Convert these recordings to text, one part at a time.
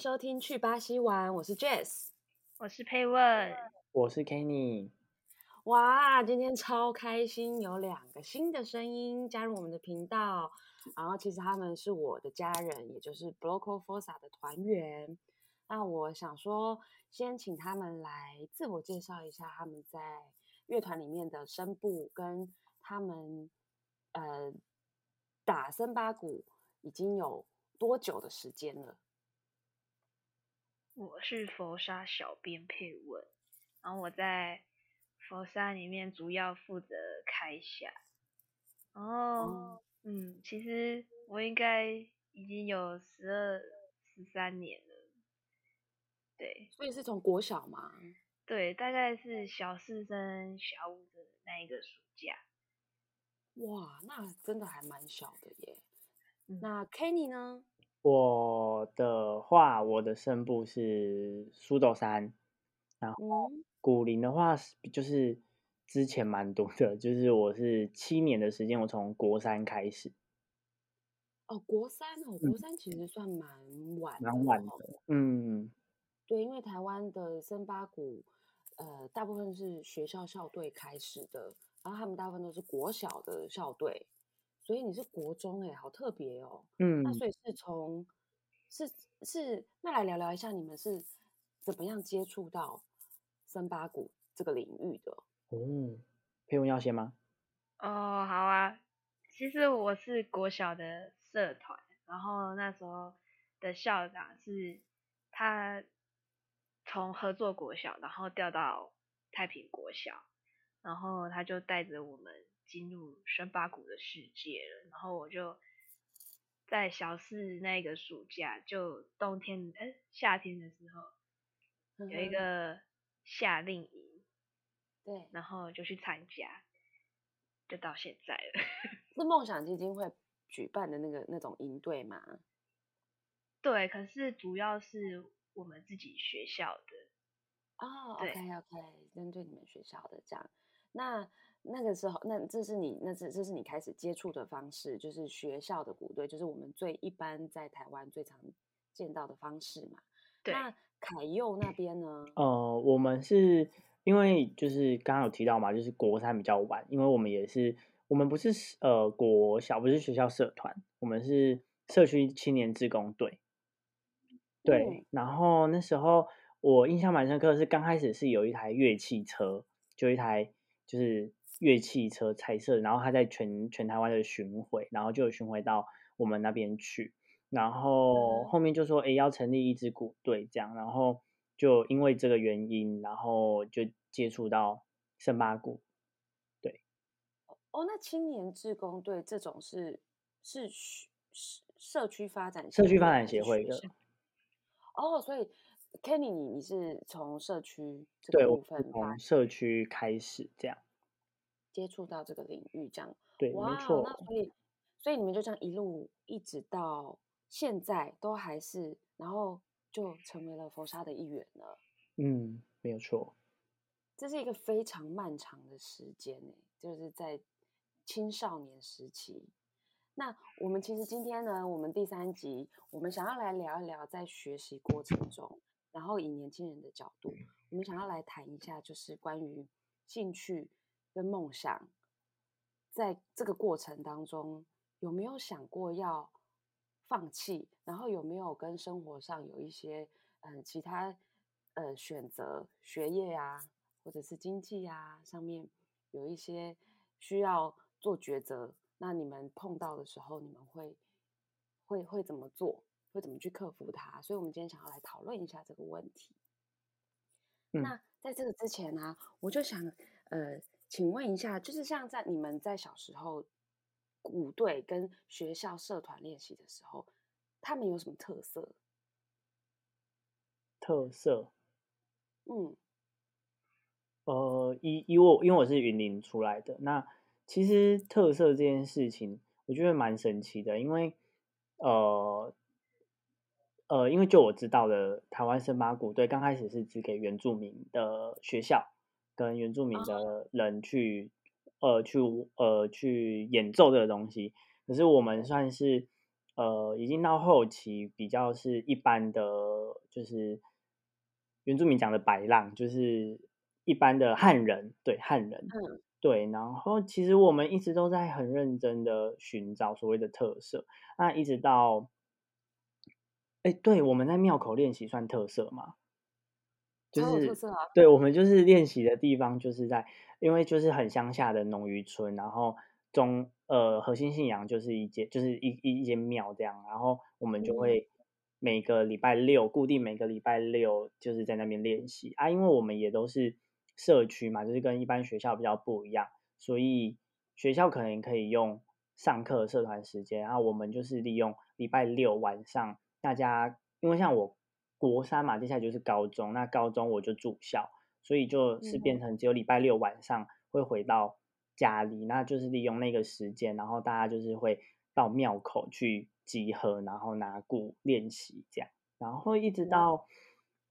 收听去巴西玩，我是 Jess，我是佩问，我是 Kenny。哇，今天超开心，有两个新的声音加入我们的频道。然后其实他们是我的家人，也就是 Bloco Forza 的团员。那我想说，先请他们来自我介绍一下他们在乐团里面的声部，跟他们呃打森巴鼓已经有多久的时间了。我是佛沙小编佩文，然后我在佛沙里面主要负责开匣。哦，嗯，其实我应该已经有十二、十三年了。对，所以是从国小吗？对，大概是小四升小五的那一个暑假。哇，那真的还蛮小的耶。那 Kenny 呢？我的话，我的声部是苏斗山，然后古林的话是就是之前蛮多的，就是我是七年的时间，我从国三开始。哦，国三哦，国三其实算蛮晚，蛮晚的。嗯，对，因为台湾的森巴鼓，呃，大部分是学校校队开始的，然后他们大部分都是国小的校队。所以你是国中哎，好特别哦。嗯，那所以是从是是那来聊聊一下，你们是怎么样接触到森巴鼓这个领域的？哦，佩文要先吗？哦，好啊。其实我是国小的社团，然后那时候的校长是他从合作国小，然后调到太平国小，然后他就带着我们。进入深八谷的世界了，然后我就在小四那个暑假，就冬天哎夏天的时候有一个夏令营，对，然后就去参加，就到现在了。是梦想基金会举办的那个那种营队吗？对，可是主要是我们自己学校的。哦，OK OK，针对你们学校的这样，那。那个时候，那这是你，那这这是你开始接触的方式，就是学校的鼓队，就是我们最一般在台湾最常见到的方式嘛。对。那凯佑那边呢？呃，我们是因为就是刚刚有提到嘛，就是国三比较晚，因为我们也是，我们不是呃国小，不是学校社团，我们是社区青年志工队。对。然后那时候我印象蛮深刻，是刚开始是有一台乐器车，就一台就是。乐器车彩色，然后他在全全台湾的巡回，然后就巡回到我们那边去，然后后面就说，哎，要成立一支鼓队这样，然后就因为这个原因，然后就接触到圣巴鼓，对。哦，那青年志工队这种是是社社区发展社区发展协会的。哦，所以 Kenny，你你是从社区这个部分，从社区开始这样。接触到这个领域，这样对，没错。那所以，所以你们就这样一路一直到现在都还是，然后就成为了佛沙的一员了。嗯，没有错。这是一个非常漫长的时间呢，就是在青少年时期。那我们其实今天呢，我们第三集，我们想要来聊一聊在学习过程中，然后以年轻人的角度，我们想要来谈一下，就是关于兴趣。跟梦想，在这个过程当中，有没有想过要放弃？然后有没有跟生活上有一些嗯其他呃选择，学业啊，或者是经济啊上面有一些需要做抉择？那你们碰到的时候，你们会会会怎么做？会怎么去克服它？所以，我们今天想要来讨论一下这个问题。那在这个之前呢，我就想呃。请问一下，就是像在你们在小时候鼓队跟学校社团练习的时候，他们有什么特色？特色？嗯，呃，以以我因为我是云林出来的，那其实特色这件事情，我觉得蛮神奇的，因为呃呃，因为就我知道的，台湾圣马鼓队刚开始是只给原住民的学校。跟原住民的人去，呃，去呃去演奏这个东西，可是我们算是呃，已经到后期比较是一般的，就是原住民讲的白浪，就是一般的汉人，对汉人，嗯，对。然后其实我们一直都在很认真的寻找所谓的特色，那一直到，哎，对，我们在庙口练习算特色吗？就是特色啊！对我们就是练习的地方，就是在因为就是很乡下的农渔村，然后中呃核心信仰就是一间就是一一一间庙这样，然后我们就嗯会每个礼拜六固定每个礼拜六就是在那边练习啊，因为我们也都是社区嘛，就是跟一般学校比较不一样，所以学校可能可以用上课社团时间，然后我们就是利用礼拜六晚上大家，因为像我国三嘛，接下来就是高中，那高中我就住校，所以就是嗯变成只有礼拜六晚上会回到家里，那就是利用那个时间，然后大家就是会到庙口去集合，然后拿鼓练习这样，然后一直到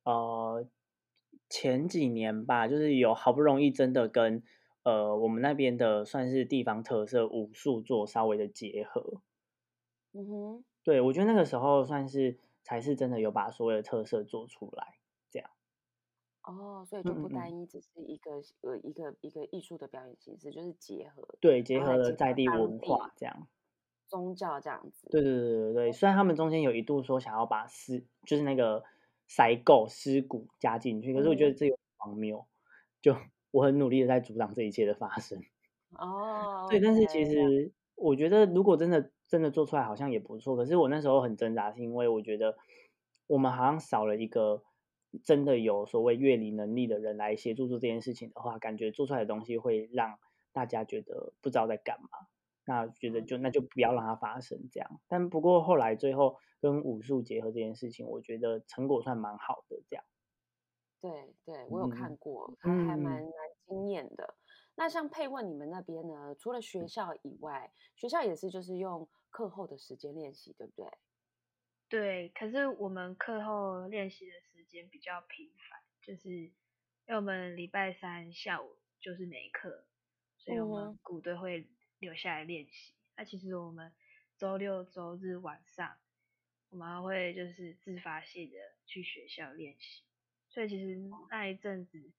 呃前几年吧，就是有好不容易真的跟呃我们那边的算是地方特色武术做稍微的结合，嗯哼，对我觉得那个时候算是才是真的有把所有的特色做出来，这样。哦，所以就不单一只是一个呃一个一个艺术的表演形式，就是结合对，结合了在地文化这样。宗教这样子。对对对对对，虽然他们中间有一度说想要把尸，就是那个塞垢尸骨加进去，可是我觉得嗯这有点荒谬。就我很努力的在阻挡这一切的发生。哦，对，但是其实我觉得如果真的真的做出来，好像也不错。可是我那时候很挣扎，是因为我觉得我们好像少了一个真的有所谓乐理能力的人来协助做这件事情的话，感觉做出来的东西会让大家觉得不知道在干嘛。那觉得就那就不要让它发生这样。但不过后来最后跟武术结合这件事情，我觉得成果算蛮好的这样。对对，我有嗯看过，还蛮蛮惊艳的。那像配问你们那边呢，除了学校以外，学校也是就是用课后的时间练习，对不对？对，可是我们课后练习的时间比较频繁，就是因为我们礼拜三下午就是没课，所以我嗯们鼓队会留下来练习。那其实我们周六周日晚上，我们还会就是自发性的去学校练习，所以其实那一阵子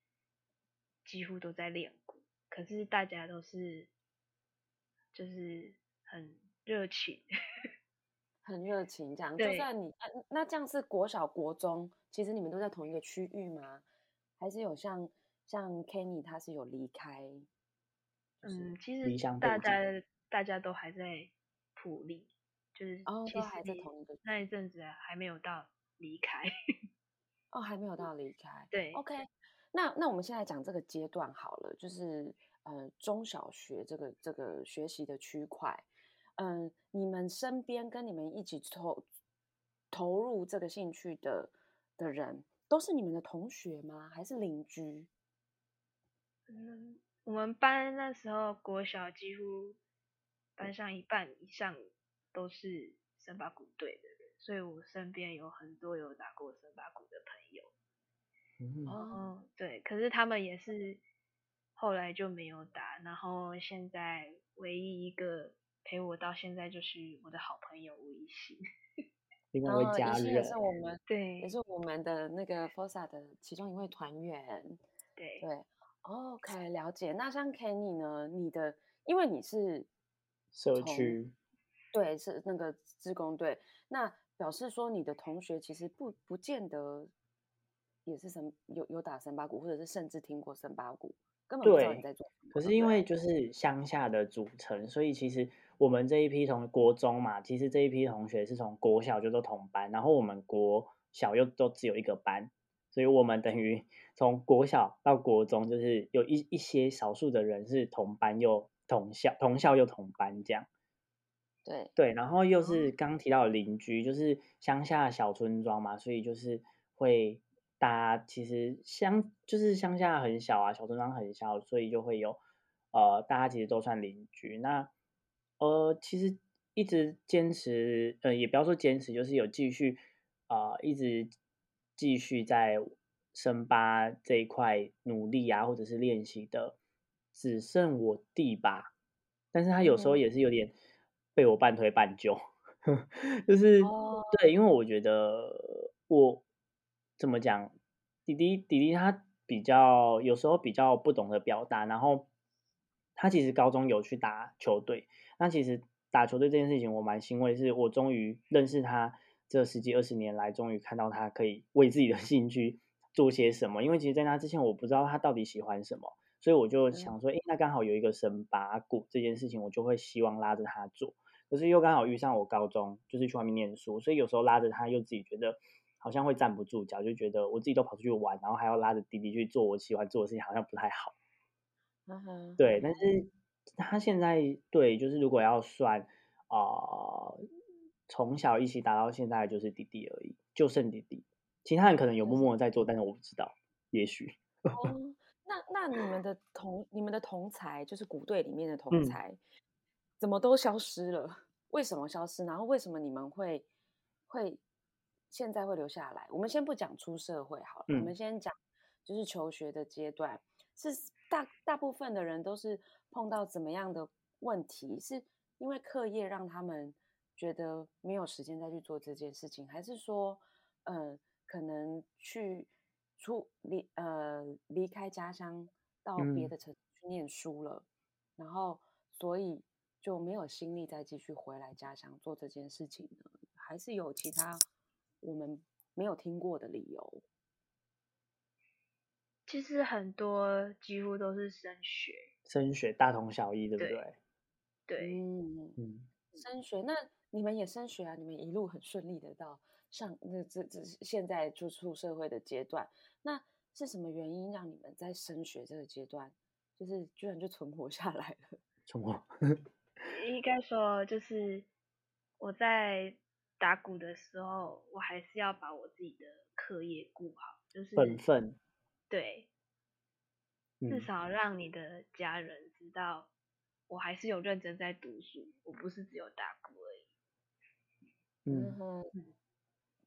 几乎都在练鼓，可是大家都是就是很热情。很热情，这样。就算你那那这样是国小、国中，其实你们都在同一个区域吗？还是有像像 Kenny 他是有离开？就是嗯，其离实大家大家都还在普利，就是哦都还在同一个那一阵子还没有到离开。哦，还没有到离开。对，OK，那那我们现在讲这个阶段好了，就是呃中小学这个这个学习的区块，嗯、你们身边跟你们一起投投入这个兴趣的的人，都是你们的同学吗？还是邻居？嗯，我们班那时候国小几乎班上一半以上都是森巴鼓队的人，所以我身边有很多有打过森巴鼓的朋友。哦，对，可是他们也是后来就没有打，然后现在唯一一个陪我到现在就是我的好朋友吴一信。另外一位家人也是，我们对也是我们的那个 FOSA 的其中一位团员。对对，OK，了解。那像 Kenny 呢？你的，因为你是社区，对，是那个志工队，那表示说你的同学其实不不见得也是森有有打森巴鼓，或者是甚至听过森巴鼓，根本不知道你对在做什么。可是因为就是乡下的组成，所以其实我们这一批同国中嘛，其实这一批同学是从国小就都同班，然后我们国小又都只有一个班，所以我们等于 从国小到国中，就是有一一些少数的人是同班又同校，同校又同班这样。对，对，然后又是刚刚提到的邻居，就是乡下小村庄嘛，所以就是会大家其实乡就是乡下很小啊，小村庄很小，所以就会有呃大家其实都算邻居。那呃其实一直坚持，呃也不要说坚持，就是有继续呃一直继续在深八这一块努力啊，或者是练习的，只剩我弟吧。但是他有时候嗯也是有点被我半推半就，就是哦对，因为我觉得我怎么讲，弟弟弟弟他比较有时候比较不懂得表达，然后他其实高中有去打球队，那其实打球队这件事情我蛮欣慰，是我终于认识他这十几二十年来，终于看到他可以为自己的 兴趣做些什么，因为其实在他之前我不知道他到底喜欢什么。所以我就想说，诶，那刚好有一个神拔鼓这件事情，我就会希望拉着他做。可是又刚好遇上我高中就是去外面念书，所以有时候拉着他又自己觉得好像会站不住脚，就觉得我自己都跑出去玩，然后还要拉着弟弟去做我喜欢做的事情，好像不太好。对，但是他现在对，就是如果要算啊、呃从小一起打到现在就是弟弟而已，就剩弟弟，其他人可能有默默的在做，但是我不知道，也许。哦，那那你们的同你们的同才，就是鼓队里面的同嗯才，怎么都消失了？为什么消失？然后为什么你们会会现在会留下来？我们先不讲出社会好了，我们嗯先讲就是求学的阶段，是大大部分的人都是碰到怎么样的问题？是因为课业让他们觉得没有时间再去做这件事情，还是说，呃，可能去出离呃离开家乡到别嗯的城市去念书了，然后所以就没有心力再继续回来家乡做这件事情呢？还是有其他我们没有听过的理由？其实很多几乎都是升学，升学大同小异，对不对对？对，嗯，嗯，升学，那你们也升学啊？你们一路很顺利的到上那这这现在就出社会的阶段，那是什么原因让你们在升学这个阶段，就是居然就存活下来了？存活？应该说就是我在打鼓的时候，我还是要把我自己的课业顾好，就是本分，对，至嗯，少让你的家人知道，我还是有认真在读书，我不是只有打鼓而已。嗯，哼，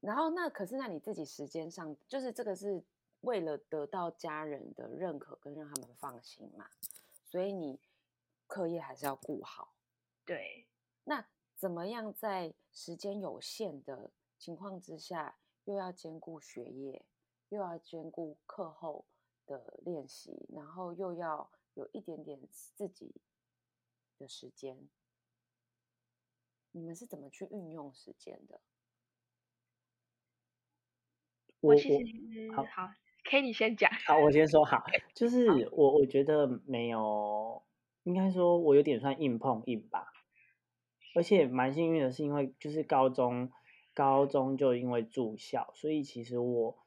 然后那可是那你自己时间上，就是这个是为了得到家人的认可跟让他们放心嘛，所以你课业还是要顾好。对，那怎么样在时间有限的情况之下，又要兼顾学业，又要兼顾课后的练习，然后又要有一点点自己的时间，你们是怎么去运用时间的？我我其实好好，K 你先讲。好，我先说好，就是我我觉得没有，应该说我有点算硬碰硬吧，而且蛮幸运的是，因为就是高中高中就因为住校，所以其实我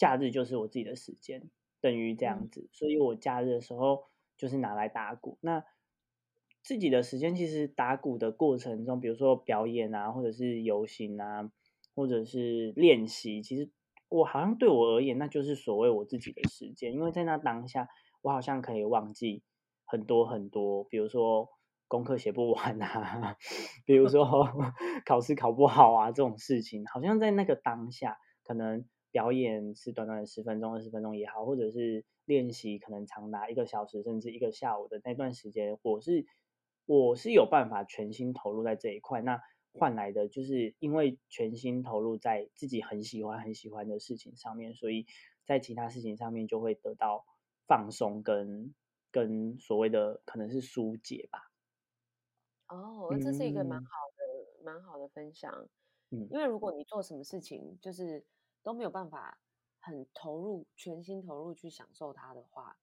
假日就是我自己的时间，等于这样嗯。子，所以我假日的时候就是拿来打鼓。那自己的时间其实打鼓的过程中，比如说表演啊，或者是游行啊，或者是练习，其实我好像对我而言，那就是所谓我自己的时间，因为在那当下，我好像可以忘记很多很多，比如说功课写不完啊，比如说 考试考不好啊这种事情，好像在那个当下，可能表演是短短的十分钟、二十分钟也好，或者是练习可能长达一个小时甚至一个下午的那段时间，我是我是有办法全心投入在这一块，那换来的就是因为全心投入在自己很喜欢很喜欢的事情上面，所以在其他事情上面就会得到放松跟跟所谓的可能是疏解吧。哦，这是一个蛮嗯好的、蛮好的分享。嗯因为如果你做什么事情，就是都没有办法很投入、全心投入去享受它的话，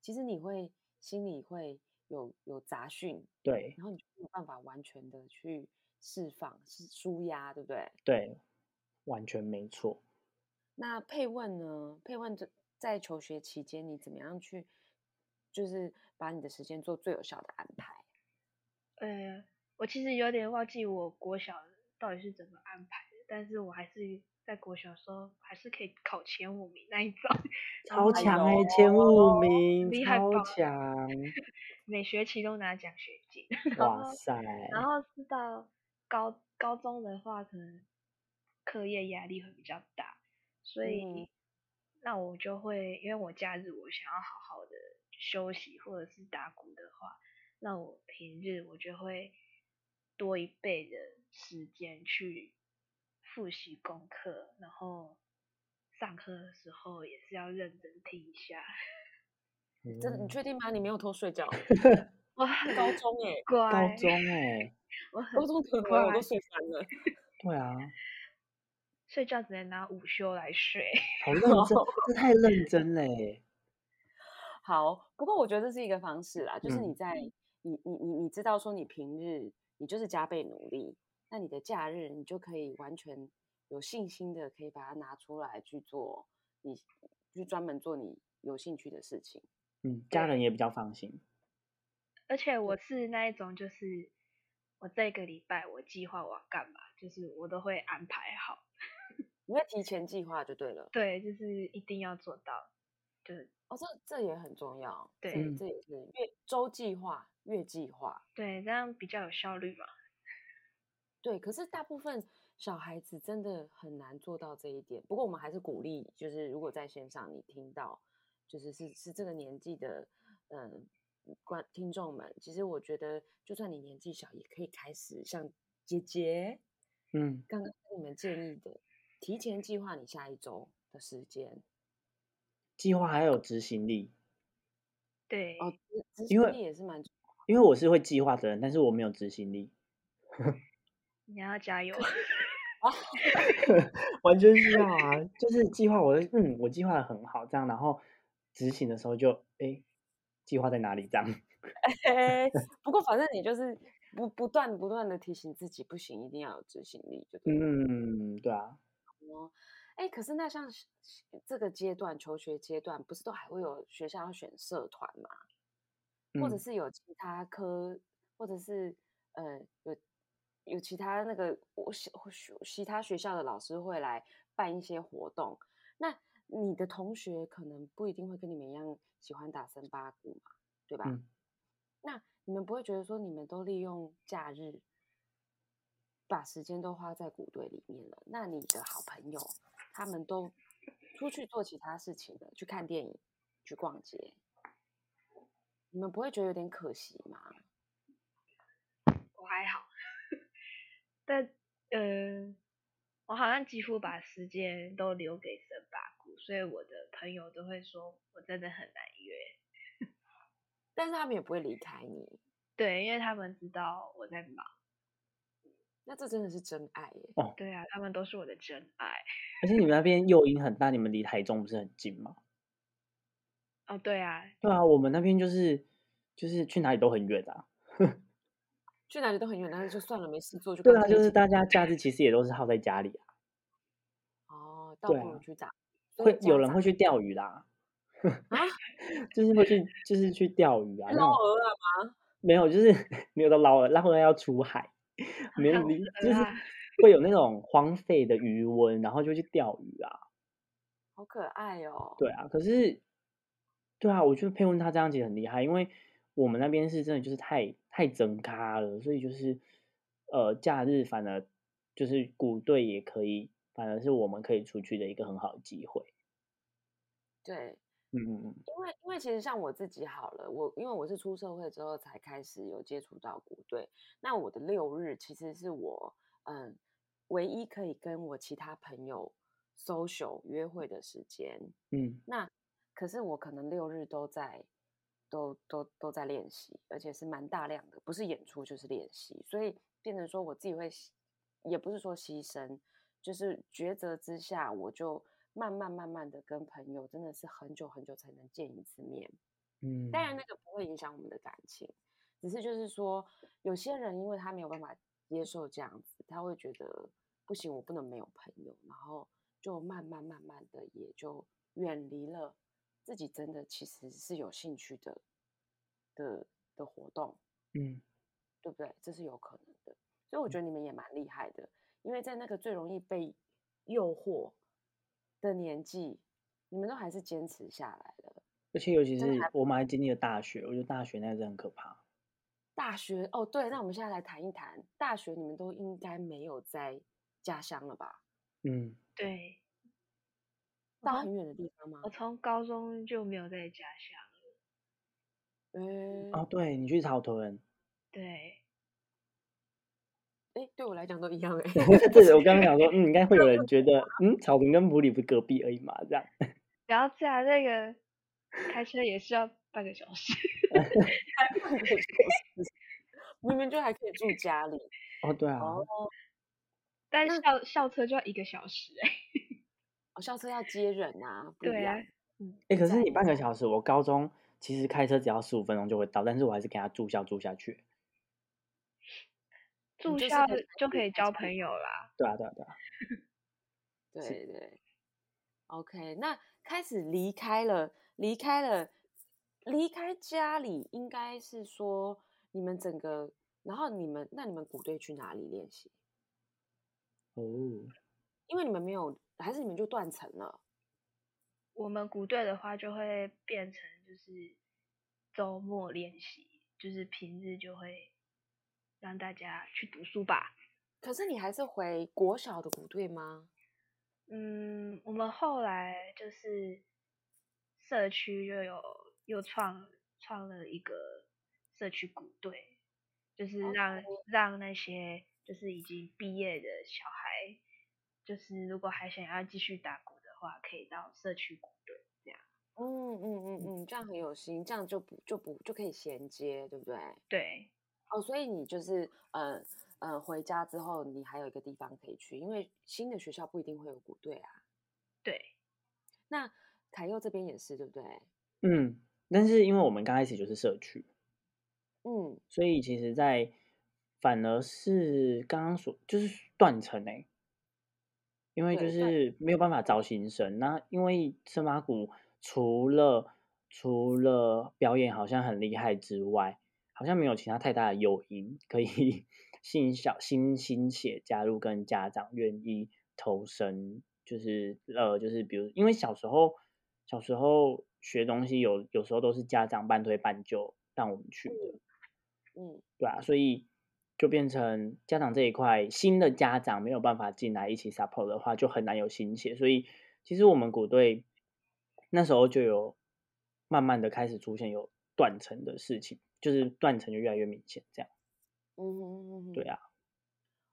其实你会心里会有有杂讯，对然后你就没有办法完全的去释放、是舒压，对不对？对，完全没错。那配问呢？配问这在求学期间，你怎么样去，就是把你的时间做最有效的安排？呃，我其实有点忘记我国小到底是怎么安排的，但是我还是在国小的时候还是可以考前五名那一种，超强哎、哎前五名，超厉害爆了强！每学期都拿奖学金。哇塞！然后是到高高中的话，可能课业压力会比较大，所以嗯那我就会因为我假日我想要好好的休息或者是打鼓的话，那我平日我就会多一倍的时间去复习功课，然后上课的时候也是要认真听一下。真的，你嗯确定吗？你没有偷睡觉？我高中哎、乖，高中哎、我很高中可乖我都睡翻了。对啊，睡觉只能拿午休来睡。好认真，这太认真嘞。好，不过我觉得这是一个方式啦，就是嗯你在、你你你你知道说你平日你就是加倍努力，那你的假日你就可以完全有信心的可以把它拿出来去做你去专门做你有兴趣的事情。嗯，家人也比较放心。而且我是那一种，就是我这个礼拜我计划我要干嘛，就是我都会安排好。你会提前计划就对了。对，就是一定要做到。就是哦，这这也很重要。对这也是月周计划、月计划。对，这样比较有效率嘛。对，可是大部分小孩子真的很难做到这一点。不过我们还是鼓励，就是如果在线上你听到，就是是是这个年纪的，嗯，观听众们，其实我觉得，就算你年纪小，也可以开始像姐姐嗯，刚刚跟你们建议的，提前计划你下一周的时间。计划还有执行力，对，哦，执行力也是蛮重要因为我是会计划的人，但是我没有执行力，你要加油。完全需要啊。就是计划我的，嗯，我计划的很好，这样，然后执行的时候就，哎，计划在哪里？这样，哎 不过反正你就是不不断不断的提醒自己，不行，一定要有执行力，就对。嗯，对啊，哦，哎，可是那像这个阶段，求学阶段，不是都还会有学校要选社团吗？或者嗯是有其他科，或者是呃有有其他那个我其或许其他学校的老师会来办一些活动。那你的同学可能不一定会跟你们一样喜欢打森巴鼓嘛，对吧？嗯那你们不会觉得说你们都利用假日把时间都花在鼓队里面了？那你的好朋友他们都出去做其他事情了，去看电影、去逛街，你们不会觉得有点可惜吗？我还好，但呃，我好像几乎把时间都留给森巴鼓，所以我的朋友都会说我真的很难约。但是他们也不会离开你，对，因为他们知道我在忙。那这真的是真爱耶！对啊，他们都是我的真爱。而且你们那边诱因很大，你们离台中不是很近吗？哦，对啊，对啊，我们那边就是就是去哪里都很远啊。去哪里都很远，但是就算了，没事做就对啊，就是大家假日其实也都是耗在家里啊，哦，倒不如去打。会有人会去钓鱼啦，啊，就是会去就是去钓鱼啊，那捞种鹅啊，没有，就是没有到捞鹅，捞鹅要出海，没有，就是会有那种荒废的余温，然后就去钓鱼啊。好可爱哦。对啊，可是，对啊，我觉得佩文他这样其实很厉害，因为我们那边是真的就是太太整咖了，所以就是呃，假日反而就是鼓队也可以，反而是我们可以出去的一个很好的机会。对，嗯嗯嗯，因为因为其实像我自己好了，我因为我是出社会之后才开始有接触到鼓队，那我的六日其实是我嗯唯一可以跟我其他朋友 social 约会的时间。嗯那可是我可能六日都在都都都在练习，而且是蛮大量的，不是演出就是练习，所以变成说我自己会，也不是说牺牲，就是抉择之下，我就慢慢慢慢的跟朋友真的是很久很久才能见一次面。嗯，当然那个不会影响我们的感情，只是就是说有些人因为他没有办法接受这样子，他会觉得不行，我不能没有朋友，然后就慢慢慢慢的也就远离了自己真的其实是有兴趣的的的活动，嗯对不对？这是有可能的，所以我觉得你们也蛮厉害的，因为在那个最容易被诱惑的年纪，你们都还是坚持下来了。而且尤其是我们还经历了大学，我觉得大学那真的很可怕。大学哦，对，那我们现在来谈一谈大学，你们都应该没有在家乡了吧？嗯，对，到很远的地方吗我？从高中就没有在家乡。嗯、哦，对你去草屯，对，哎，对我来讲都一样哎。对，我刚刚想说，嗯，应该会有人觉得，嗯，草屯跟普里不是隔壁而已嘛，这样。不要这样，那个开车也是要半个小时。半个小时，明明就还可以住家里。哦，对啊。哦。但校校车就要一个小时哎。哦，校车要接人啊。对啊。嗯。哎，可是你半个小时，我高中其实开车只要十五分钟就会到，但是我还是给他住校住下去。住校就可以交朋友啦。对啊，对啊，对啊。对对。OK，那开始离开了，离开了，离开家里，应该是说你们整个，然后你们，那你们鼓队去哪里练习？哦，因为你们没有，还是你们就断层了？我们鼓队的话，就会变成就是周末练习，就是平日就会。让大家去读书吧。可是你还是回国小的鼓队吗？嗯，我们后来就是社区就有又创创了一个社区鼓队，就是让让那些就是已经毕业的小孩，就是如果还想要继续打鼓的话，可以到社区鼓队这样。嗯嗯嗯嗯，这样很有心，这样就不就不就可以衔接，对不对？对。哦，所以你就是嗯嗯回家之后，你还有一个地方可以去，因为新的学校不一定会有鼓队啊。对，那凯佑这边也是，对不对？嗯，但是因为我们刚开始就是社区，嗯，所以其实，在反而是刚刚说就是断层哎，因为就是没有办法招新生。那因为圣马鼓除了除了表演好像很厉害之外，好像没有其他太大的诱因可以 吸引小新新血加入，跟家长愿意投身，就是呃，就是比如，因为小时候小时候学东西有有时候都是家长半推半就让我们去的，嗯，对啊，所以就变成家长这一块新的家长没有办法进来一起 support 的话，就很难有心血，所以其实我们鼓队那时候就有慢慢的开始出现有断层的事情。就是断层就越来越明显，这样。嗯哼，对啊。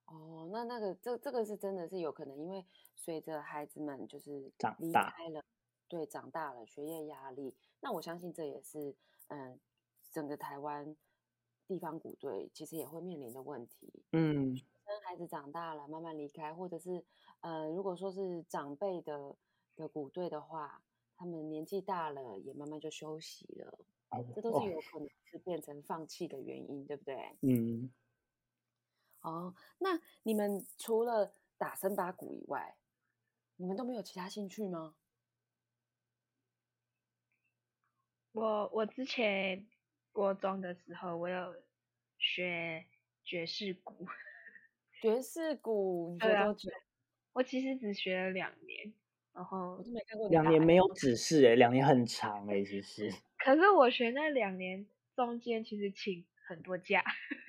哦，那那个这这个是真的是有可能，因为随着孩子们就是长大了，对，长大了，学业压力，那我相信这也是嗯，整个台湾地方鼓队其实也会面临的问题。嗯，跟孩子长大了，慢慢离开，或者是呃，如果说是长辈的的鼓队的话，他们年纪大了，也慢慢就休息了。这都是有可能是变成放弃的原因，对不对？嗯。哦，那你们除了打森巴鼓以外，你们都没有其他兴趣吗？我我之前国中的时候，我有学爵士鼓。爵士鼓，你学多久？我其实只学了两年，然后我都没看过。两年没有指示哎，两年很长哎，其实。可是我学那两年中间，其实请很多假，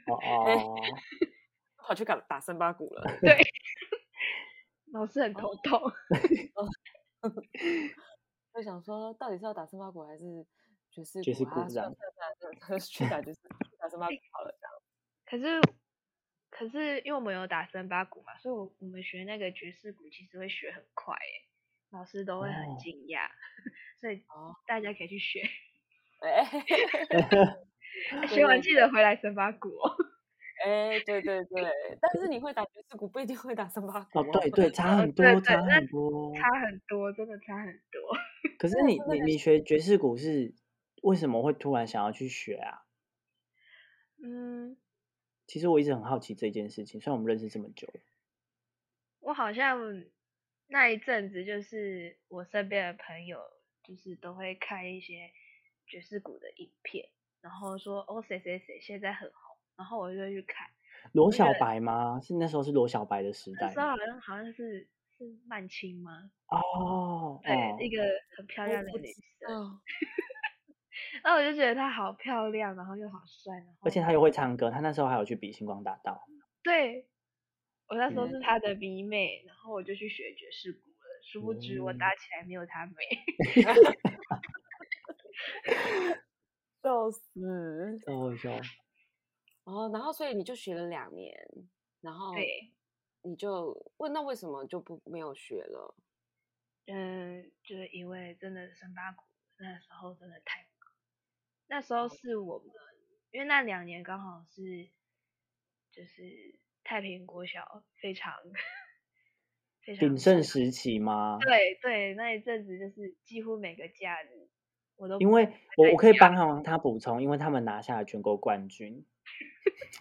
哦，跑去打打森巴鼓了。对，老师很头痛。就想说，到底是要打森巴鼓还是爵士爵士鼓？这样，去打爵士，打森巴鼓好了这样。可是，可是因为我们有打森巴鼓嘛，所以我我们学那个爵士鼓其实会学很快，哎，老师都会很惊讶，所以大家可以去学。哎，学完记得回来森巴鼓。哎，对对对，但是你会打爵士鼓，不一定会打森巴鼓。哦，对对，差很多，差很多，差很多，真的差很多。可是你你你学爵士鼓是为什么会突然想要去学啊？嗯，其实我一直很好奇这件事情，虽然我们认识这么久了。我好像那一阵子就是我身边的朋友，就是都会看一些。爵士鼓的影片，然后说哦谁谁谁现在很红，然后我就去看罗小白吗？是那时候是罗小白的时代，那时候好像好像是是曼青吗？哦，对，一个很漂亮的女生，然后我就觉得她好漂亮，然后又好帅，然后而且她又会唱歌，她那时候还有去比星光大道，对我那时候是她的迷妹，然后我就去学爵士鼓了，殊不知我打起来没有她美。笑死，好笑。哦，然后所以你就学了两年。然后对，你就问那为什么就不没有学了？嗯，就是因为真的森巴鼓那时候真的太忙，那时候是我们，因为那两年刚好是就是太平国小非常非常鼎盛盛时期吗？对对，那一阵子就是几乎每个假日我都因为我我可以家帮他他补充，因为他们拿下了全国冠军。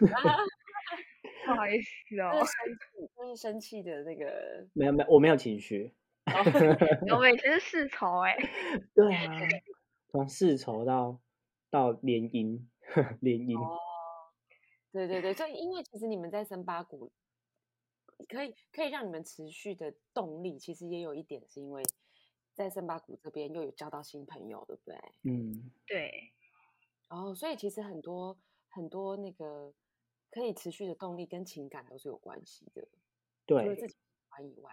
不好意思这哦是，生气，就是生气的那个。没有没有，我没有情绪。我们以前是世仇哎，对啊，从世仇到到联姻，联姻。哦，对对对，所以因为其实你们在森巴谷可以可以让你们持续的动力，其实也有一点是因为在森巴谷这边又有交到新朋友，对不对？嗯，对哦，所以其实很多很多那个可以持续的动力跟情感都是有关系的，除了自，己喜以外，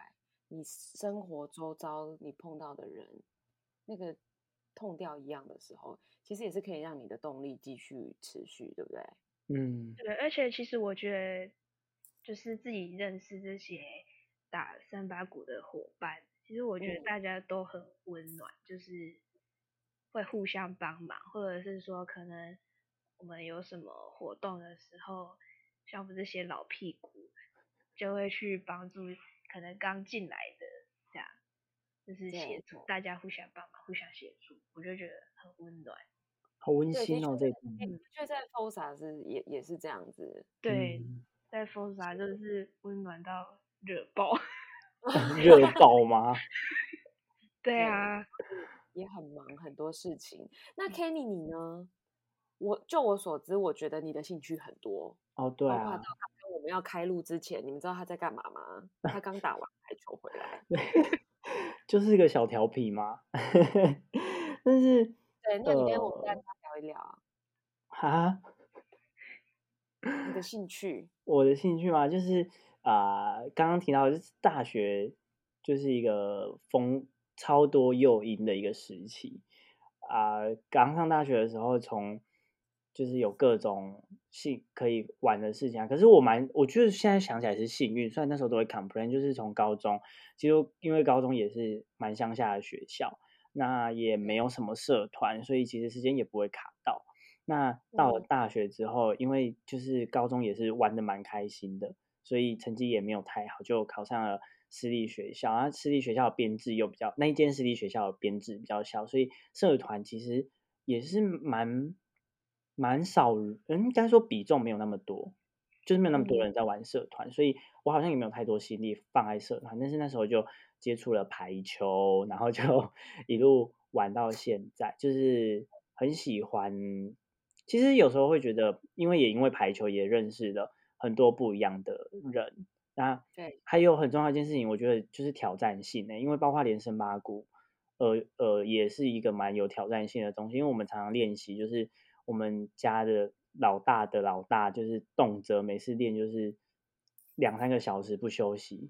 你生活周遭你碰到的人，那个痛掉一样的时候，其实也是可以让你的动力继续持续，对不对？嗯，对，而且其实我觉得就是自己认识这些打三八鼓的伙伴，其实我觉得嗯大家都很温暖，就是会互相帮忙，或者是说可能我们有什么活动的时候，像我们这些老屁股就会去帮助可能刚进来的这样，就是协助大家互相帮忙、互相协助，我就觉得很温暖。好温馨哦，确，这的确在 Fosa 是也也是这样子。对，嗯，在 Fosa 就是温暖到热爆。热爆吗？对对啊，也很忙很多事情。那 Kenny 你呢？我就我所知，我觉得你的兴趣很多，哦，对包括到啊，刚刚我们要开录之前，你们知道他在干嘛吗？他刚打完排球回来。就是一个小调皮嘛。但是，对，那你跟我们大聊一聊啊哈，你的 兴趣。我的兴趣嘛，就是啊、刚刚提到就是大学就是一个风超多诱因的一个时期啊、刚上大学的时候，从就是有各种幸可以玩的事情啊。可是我蛮，我觉得现在想起来是幸运，虽然那时候都会 complain，就是从高中，其实因为高中也是蛮乡下的学校，那也没有什么社团，所以其实时间也不会卡到。那到了嗯大学之后，因为就是高中也是玩的蛮开心的，所以成绩也没有太好，就考上了私立学校。啊，私立学校的编制又比较，那一间私立学校的编制比较小，所以社团其实也是蛮蛮少，嗯，应该说比重没有那么多，就是没有那么多人在玩社团，所以我好像也没有太多心力放在社团。但是那时候就接触了排球，然后就 一路玩到现在，就是很喜欢。其实有时候会觉得，因为也因为排球也认识了很多不一样的人。那对，还有很重要一件事情，我觉得就是挑战性呢、因为包括连升八股，呃呃，也是一个蛮有挑战性的东西。因为我们常常练习，就是我们家的老大的老大，就是动辄每次练就是两三个小时不休息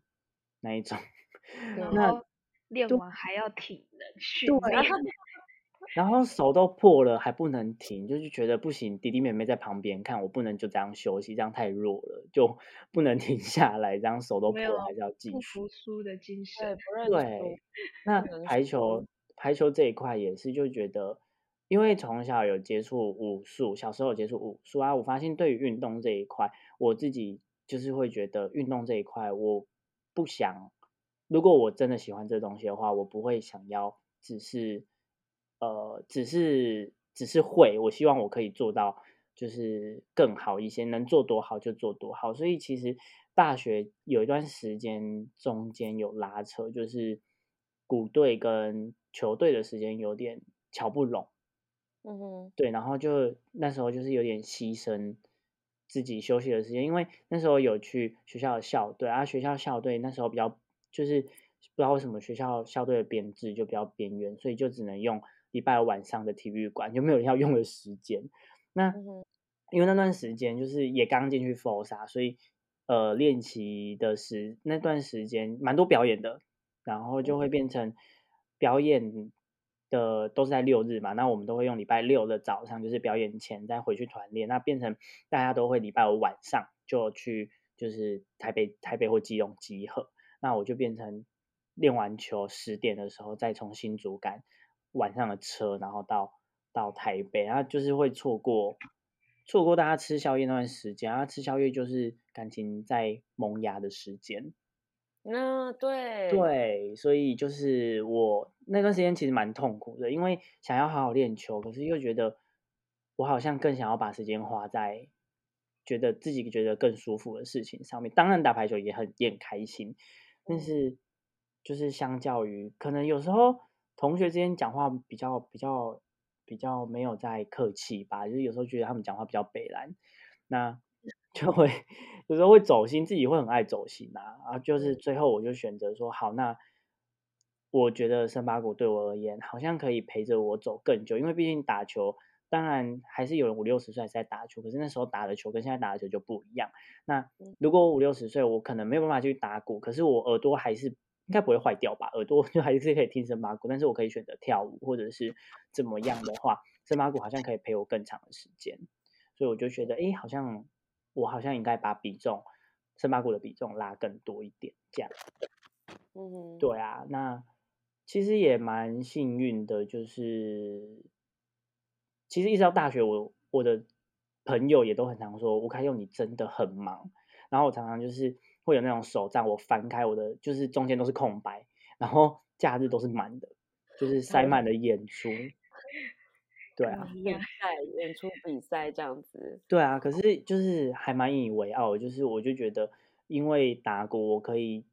那一种。然那后练完还要体能训练，然后手都破了还不能停，就是觉得不行，弟弟妹妹在旁边看，我不能就这样休息，这样太弱了，就不能停下来，这样手都破了还是要继续不。服输的精对，神。不认。对，那排球排球这一块也是，就觉得因为从小有接触武术，小时候有接触武术啊，我发现对于运动这一块，我自己就是会觉得运动这一块，我不想，如果我真的喜欢这东西的话，我不会想要只是呃，只是只是会，我希望我可以做到就是更好一些，能做多好就做多好。所以其实大学有一段时间中间有拉扯，就是鼓队跟球队的时间有点瞧不拢。嗯哼，对，然后就那时候就是有点牺牲自己休息的时间，因为那时候有去学校的校队啊，学校校队那时候比较就是不知道为什么学校校队的编制就比较边缘，所以就只能用礼拜五晚上的体育馆，就没有人要用的时间。那因为那段时间就是也刚进去 Forza，所以呃练习的时那段时间蛮多表演的，然后就会变成表演的都是在六日嘛，那我们都会用礼拜六的早上，就是表演前再回去团练，那变成大家都会礼拜五晚上就去就是台北台北或基隆集合，那我就变成练完球十点的时候再从新竹赶晚上的车，然后到到台北，然后就是会错过错过大家吃宵夜那段时间，然后吃宵夜就是感情在萌芽的时间。嗯，对对，所以就是我那段时间其实蛮痛苦的，因为想要好好练球，可是又觉得我好像更想要把时间花在觉得自己觉得更舒服的事情上面。当然打排球也很也很开心，但是就是相较于可能有时候同学之间讲话比较比较比较没有在客气吧，就是有时候觉得他们讲话比较北蓝，那 就会有时候会走心，自己会很爱走心啊。啊，就是最后我就选择说好，那我觉得森巴谷对我而言好像可以陪着我走更久，因为毕竟打球，当然还是有人五六十岁还在打球，可是那时候打的球跟现在打的球就不一样。那如果五六十岁，我可能没有办法去打鼓，可是我耳朵还是应该不会坏掉吧？耳朵 就还是可以听声巴鼓，但是我可以选择跳舞或者是怎么样的话，森巴鼓好像可以陪我更长的时间，所以我就觉得，哎，好像。我好像应该把比重，圣巴鼓的比重拉更多一点，这样。嗯，对啊，那其实也蛮幸运的，就是其实一直到大学，我我的朋友也都很常说，吴凯用你真的很忙，然后我常常就是会有那种手账，我翻开我的，就是中间都是空白，然后假日都是满的，就是塞满了演出。对啊，比赛演出比赛这样子。对啊，可是就是还蛮引以为傲，就是我就觉得，因为打鼓我可以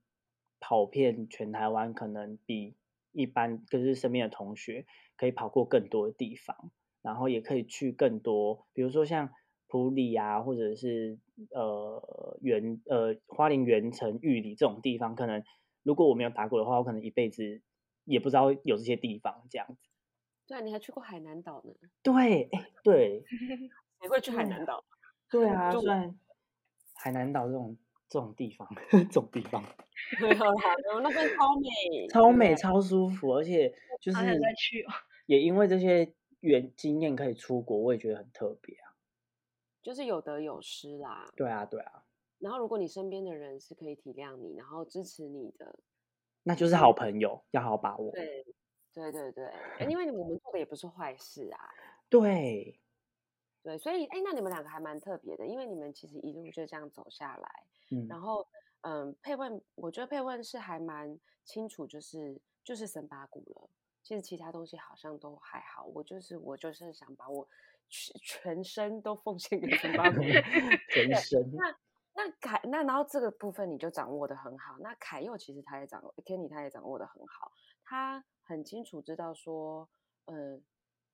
跑遍全台湾，可能比一般就是身边的同学可以跑过更多的地方，然后也可以去更多，比如说像普里啊，或者是呃原呃花莲原城玉里这种地方，可能如果我没有打鼓的话，我可能一辈子也不知道有这些地方这样子。对啊，你还去过海南岛呢。对，哎，对，谁会去海南岛？对啊，虽然海南岛这种这种地方，这种地方，没有啦，那边超美，超美，超舒服，而且就是。也因为这些原经验可以出国，我也觉得很特别啊。就是有得有失啦。对啊，对啊。然后如果你身边的人是可以体谅你，然后支持你的，那就是好朋友，要好好把握。对。对对对，因为我们做的也不是坏事啊。对，对，所以哎，那你们两个还蛮特别的，因为你们其实一路就这样走下来。嗯，然后嗯，佩问，我觉得佩问是还蛮清楚，就是就是森巴鼓了。其实其他东西好像都还好，我就是我就是想把我全全身都奉献给森巴鼓，全身。那那凯那然后这个部分你就掌握的很好。那凯佑其实他也掌握，Kenny 他也掌握的很好，他。很清楚知道说，呃，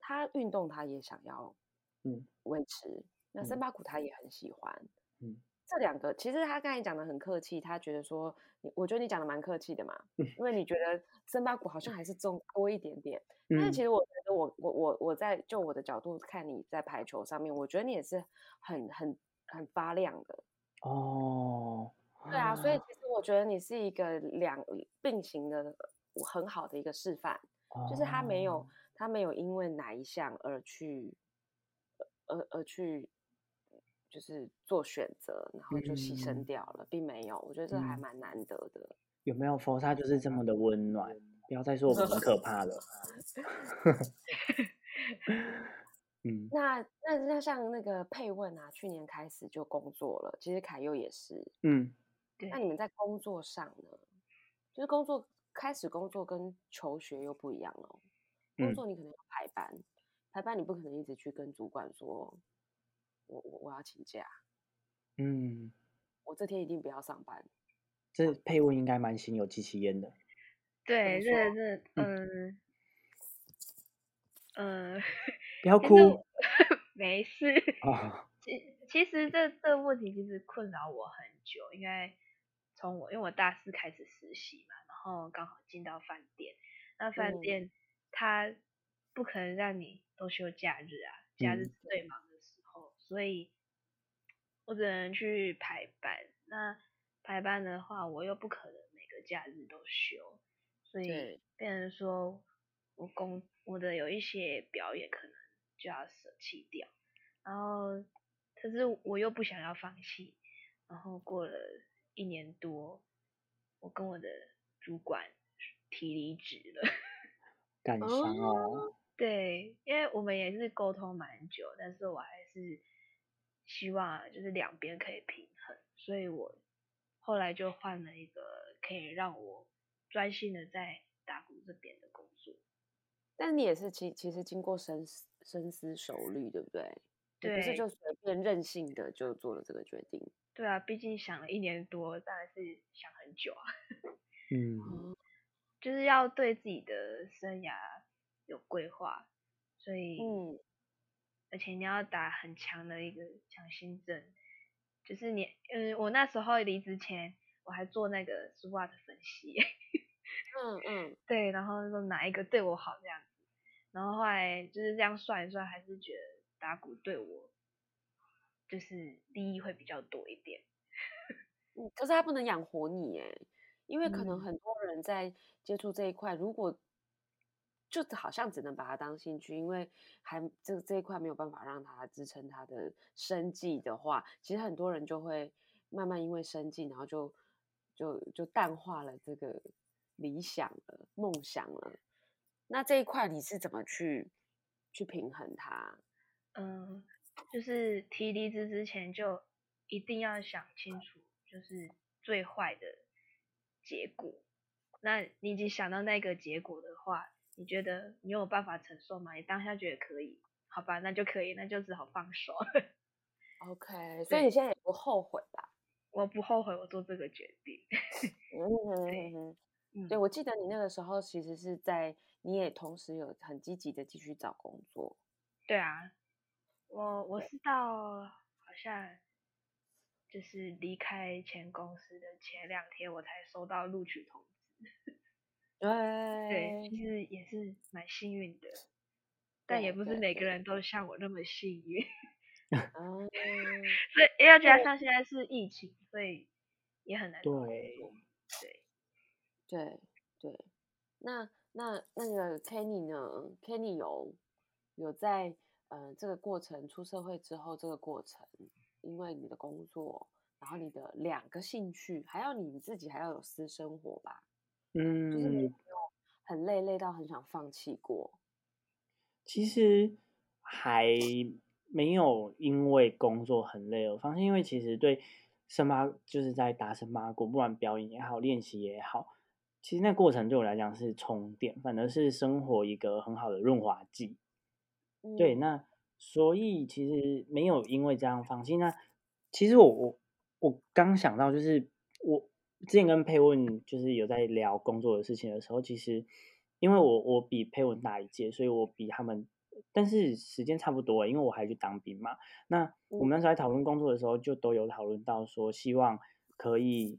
他运动他也想要，嗯，维持。那森巴鼓他也很喜欢，嗯，这两个其实他刚才讲的很客气，他觉得说，我觉得你讲的蛮客气的嘛，因为你觉得森巴鼓好像还是重多一点点。但是其实我觉得我我我我在就我的角度看你在排球上面，我觉得你也是很很很发亮的。哦，对啊，所以其实我觉得你是一个两并行的。很好的一个示范，就是他没有他没有因为哪一项而去，而而去，就是做选择，然后就牺牲掉了，并没有。我觉得这还蛮难得的。有没有佛沙就是这么的温暖？不要再说我们很可怕了。嗯，那那那像那个佩问啊，去年开始就工作了。其实凯佑也是，嗯，那你们在工作上呢？就是工作。开始工作跟求学又不一样了。工作你可能要排班，排班你不可能一直去跟主管说，我我我要请假。嗯，我这天一定不要上班。这配温应该蛮心有戚戚焉的。对，这这嗯嗯，不要 哭，没事。啊，其其实这这个问题其实困扰我很久，应该从我因为我大四开始实习嘛。然后刚好进到饭店，那饭店他不可能让你都休假日啊，假日最忙所以我只能去排班。那排班的话，我又不可能每个假日都休，所以变成说我工我的有一些表演可能就要舍弃掉。然后可是我又不想要放弃，然后过了一年多，我跟我的主管提离职了。感伤哦。对，因为我们也是沟通蛮久，但是我还是希望就是两边可以平衡，所以我后来就换了一个可以让我专心的在打鼓这边的工作。但你也是其其实经过深思深思熟虑，对不对？对，不是就随便任性的就做了这个决定。对啊，毕竟想了一年多，当然是想很久啊。嗯，就是要对自己的生涯有规划，所以，嗯，而且你要打很强的一个强心针，就是你，嗯，我那时候离职前我还做那个 SWOT 分析，嗯嗯，对，然后说哪一个对我好这样子，然后后来就是这样算一算，还是觉得打鼓对我就是利益会比较多一点。嗯，可是它不能养活你耶。因为可能嗯很多人在接触这一块，如果就好像只能把它当兴趣，因为还这这一块没有办法让他支撑他的生计的话，其实很多人就会慢慢因为生计，然后就就就淡化了这个理想了、梦想了。那这一块你是怎么去去平衡它？嗯，就是提离职之前就一定要想清楚，就是最坏的结果。那你已经想到那个结果的话，你觉得你有办法承受吗？你当下觉得可以，好吧，那就可以，那就只好放手。OK，所以你现在也不后悔吧？我不后悔我做这个决定。嗯 对，我记得你那个时候其实是在，你也同时有很积极的继续找工作。对啊，我我是到好像就是离开前公司的前两天，我才收到录取通知。对，对其实也是蛮幸运的，但也不是每个人都像我那么幸运。嗯，所以要加上现在是疫情，所以也很难对作。对，对对。那那那个 Kenny 呢？Kenny 有有在呃这个过程出社会之后，这个过程，因为你的工作，然后你的两个兴趣，还有你自己还要有私生活吧，嗯就是你有很累，累到很想放弃过？其实还没有因为工作很累而放弃，因为其实对森巴就是在打森巴鼓，不管表演也好，练习也好，其实那过程对我来讲是充电，反而是生活一个很好的润滑剂。对，嗯那所以其实没有因为这样放弃。那其实我我我刚想到，就是我之前跟佩文就是有在聊工作的事情的时候，其实因为我我比佩文大一届，所以我比他们，但是时间差不多，因为我还去当兵嘛。那我们那时候在讨论工作的时候，就都有讨论到说，希望可以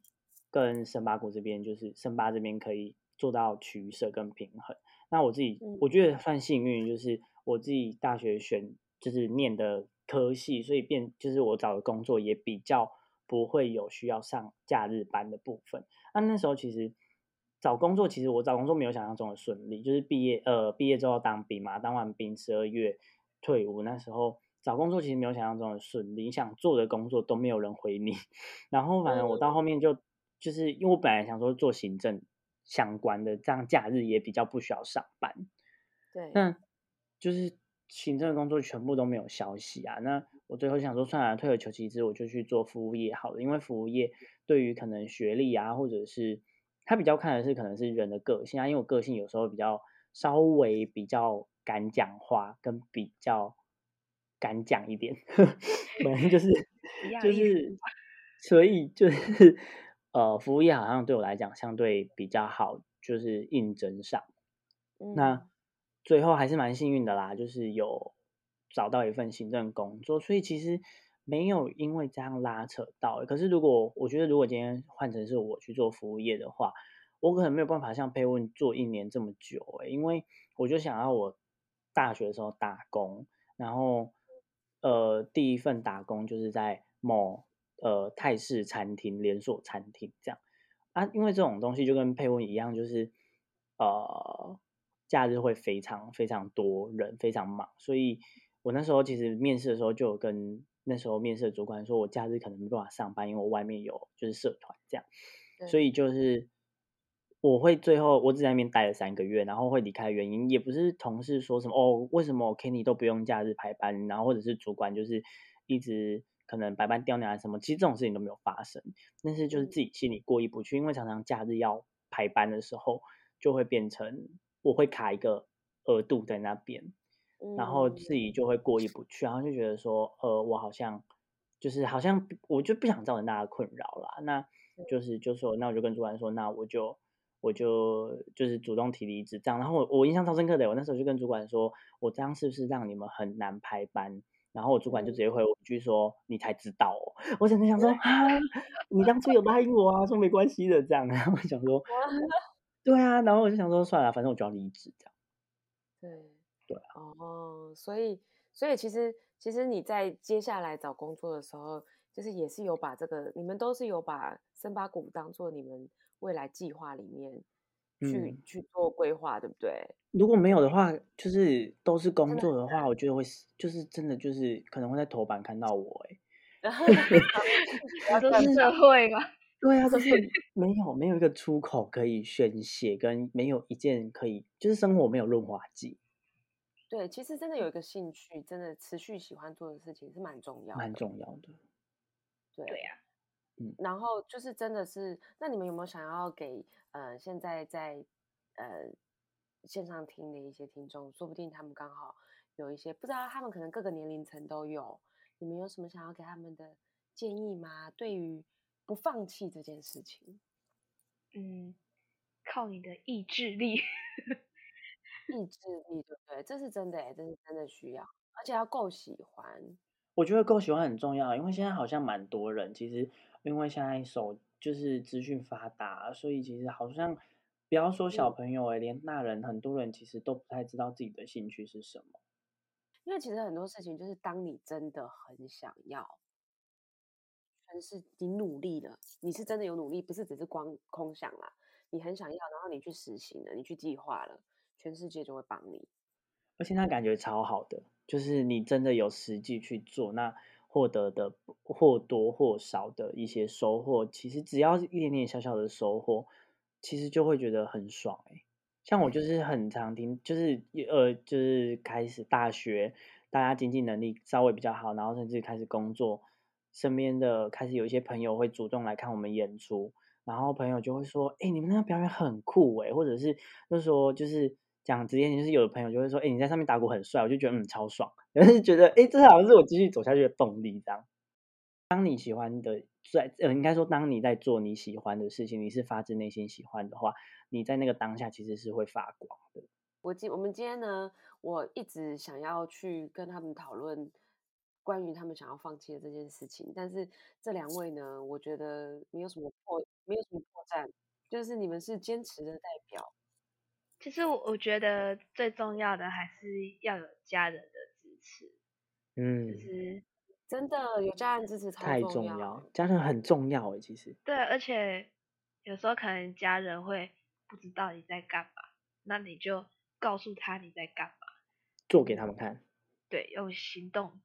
跟圣巴谷这边，就是圣巴这边可以做到取舍跟平衡。那我自己嗯我觉得算幸运，就是我自己大学选就是念的科系，所以变就是我找的工作也比较不会有需要上假日班的部分。那那时候其实找工作，其实我找工作没有想象中的顺利，就是毕业呃毕业之后当兵嘛，当完兵十二月退伍，那时候找工作其实没有想象中的顺利，你想做的工作都没有人回你，然后反正我到后面就就是因为我本来想说做行政相关的，这样假日也比较不需要上班。对，那就是行政的工作全部都没有消息啊。那我最后想说，算了，退而求其次，我就去做服务业好了。因为服务业对于可能学历啊，或者是他比较看的是可能是人的个性啊。因为我个性有时候比较稍微比较敢讲话，跟比较敢讲一点，反正就是就是，所以就是 呃，服务业好像对我来讲相对比较好，就是应征上。那嗯最后还是蛮幸运的啦，就是有找到一份行政工作，所以其实没有因为这样拉扯到。可是如果我觉得，如果今天换成是我去做服务业的话，我可能没有办法像佩问做一年这么久诶、因为我就想要我大学的时候打工，然后呃第一份打工就是在某呃泰式餐厅连锁餐厅这样啊，因为这种东西就跟佩问一样，就是呃假日会非常非常多人，非常忙，所以我那时候其实面试的时候就有跟那时候面试的主管说，我假日可能没办法上班，因为我外面有就是社团这样，所以就是我会最后我只在那边待了三个月，然后会离开的原因也不是同事说什么哦，为什么 Kenny 都不用假日排班，然后或者是主管就是一直可能白班刁难啊什么，其实这种事情都没有发生，但是就是嗯。自己心里过意不去，因为常常假日要排班的时候，就会变成我会卡一个额度在那边，然后嗯。自己就会过意不去，然后就觉得说，呃，我好像就是好像我就不想造成大家困扰啦，那就。是就说，那我就跟主管说，那我就我就就是主动提离职这样，然后我我印象超深刻的，我那时候就跟主管说，我这样是不是让你们很难排班？然后我主管就直接回我一句说，你才知道哦，我整个想说，啊，你当初有答应我啊，说没关系的这样，然后我想说，对啊，然后我就想说，算了，反正我就要离职这样。对对哦，所以所以其实其实你在接下来找工作的时候，就是也是有把这个，你们都是有把森巴谷当做你们未来计划里面去、嗯。去做规划，对不对？如果没有的话，就是都是工作的话，我觉得会是就是真的就是可能会在头版看到我哎、都 是社会嘛，对啊，就是没有没有一个出口可以宣泄，跟没有一件可以就是生活没有润滑剂，对，其实真的有一个兴趣，真的持续喜欢做的事情是蛮重要的，蛮重要的。对对啊，然后就是真的是，那你们有没有想要给呃现在在呃线上听的一些听众，说不定他们刚好有一些不知道，他们可能各个年龄层都有，你们有什么想要给他们的建议吗？对于不放弃这件事情，嗯，靠你的意志力，意志力对不对？这是真的哎，这是真的需要，而且要够喜欢。我觉得够喜欢很重要，因为现在好像蛮多人，其实因为现在手就是资讯发达，所以其实好像不要说小嗯朋友哎、连大人很多人其实都不太知道自己的兴趣是什么。因为其实很多事情就是当你真的很想要，全是你努力了，你是真的有努力，不是只是光空想啦。你很想要，然后你去实行了，你去计划了，全世界就会帮你。而且那感觉超好的，就是你真的有实际去做，那获得的或多或少的一些收获，其实只要一点点小小的收获，其实就会觉得很爽哎、像我就是很常听，就是呃，就是开始大学，大家经济能力稍微比较好，然后甚至开始工作，身边的开始有一些朋友会主动来看我们演出，然后朋友就会说，哎、你们那个表演很酷哎、或者是就是说就是讲直接点，就是有的朋友就会说，哎、你在上面打鼓很帅，我就觉得嗯超爽，就是觉得哎、这好像是我继续走下去的动力这样。当你喜欢的在呃，应该说当你在做你喜欢的事情，你是发自内心喜欢的话，你在那个当下其实是会发光的。我今我们今天呢，我一直想要去跟他们讨论关于他们想要放弃的这件事情，但是这两位呢，我觉得没有什么破，没有什么破绽，就是你们是坚持的代表。其实我我觉得最重要的还是要有家人的支持，嗯就嗯，是真的有家人支持超太重要重要，家人很重要诶，其实。对，而且有时候可能家人会不知道你在干嘛，那你就告诉他你在干嘛，做给他们看。对，用行动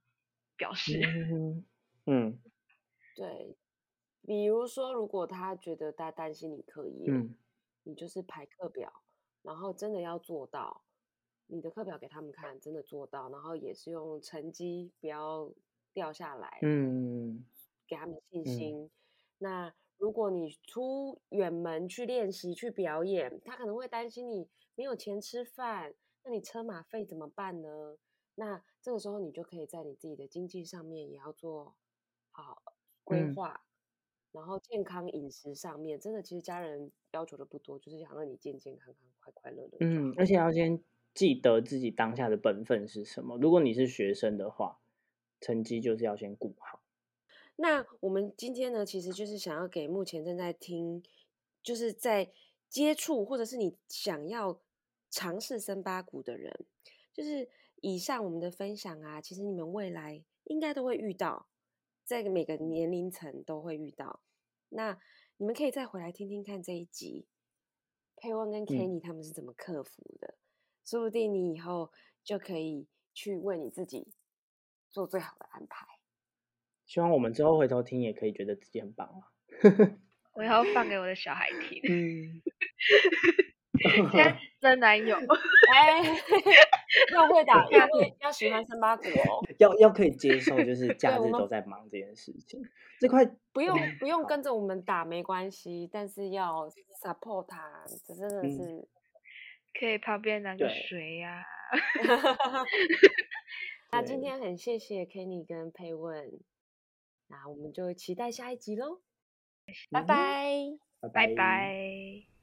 表示。嗯 嗯对，比如说，如果他觉得他担心你课业，嗯你就是排课表，然后真的要做到，你的课表给他们看，真的做到，然后也是用成绩不要掉下来，嗯给他们信嗯心。那如果你出远门去练习去表演，他可能会担心你没有钱吃饭，那你车马费怎么办呢？那这个时候你就可以在你自己的经济上面也要做好规嗯划，然后健康饮食上面，真的其实家人要求的不多，就是想让你健健康康、快快乐乐嗯，而且要先记得自己当下的本分是什么。如果你是学生的话，成绩就是要先顾好。那我们今天呢，其实就是想要给目前正在听，就是在接触或者是你想要尝试森巴鼓的人，就是以上我们的分享啊，其实你们未来应该都会遇到，在每个年龄层都会遇到。那你们可以再回来听听看这一集，佩温跟 Kenny 他们是怎么克服的，说不定你以后就可以去为你自己做最好的安排。希望我们之后回头听也可以觉得自己很棒啊。我以后放给我的小孩听。嗯，真男友，哎，要会打，要会要喜欢森巴鼓哦，要要可以接受，就是假日都在忙这件事情。这块不用嗯不用跟着我们打没关系，但是要 support 他，这真的嗯是。可以旁边拿个对水呀、那今天很谢谢 Kenny 跟佩问，那我们就期待下一集喽，拜。拜拜拜。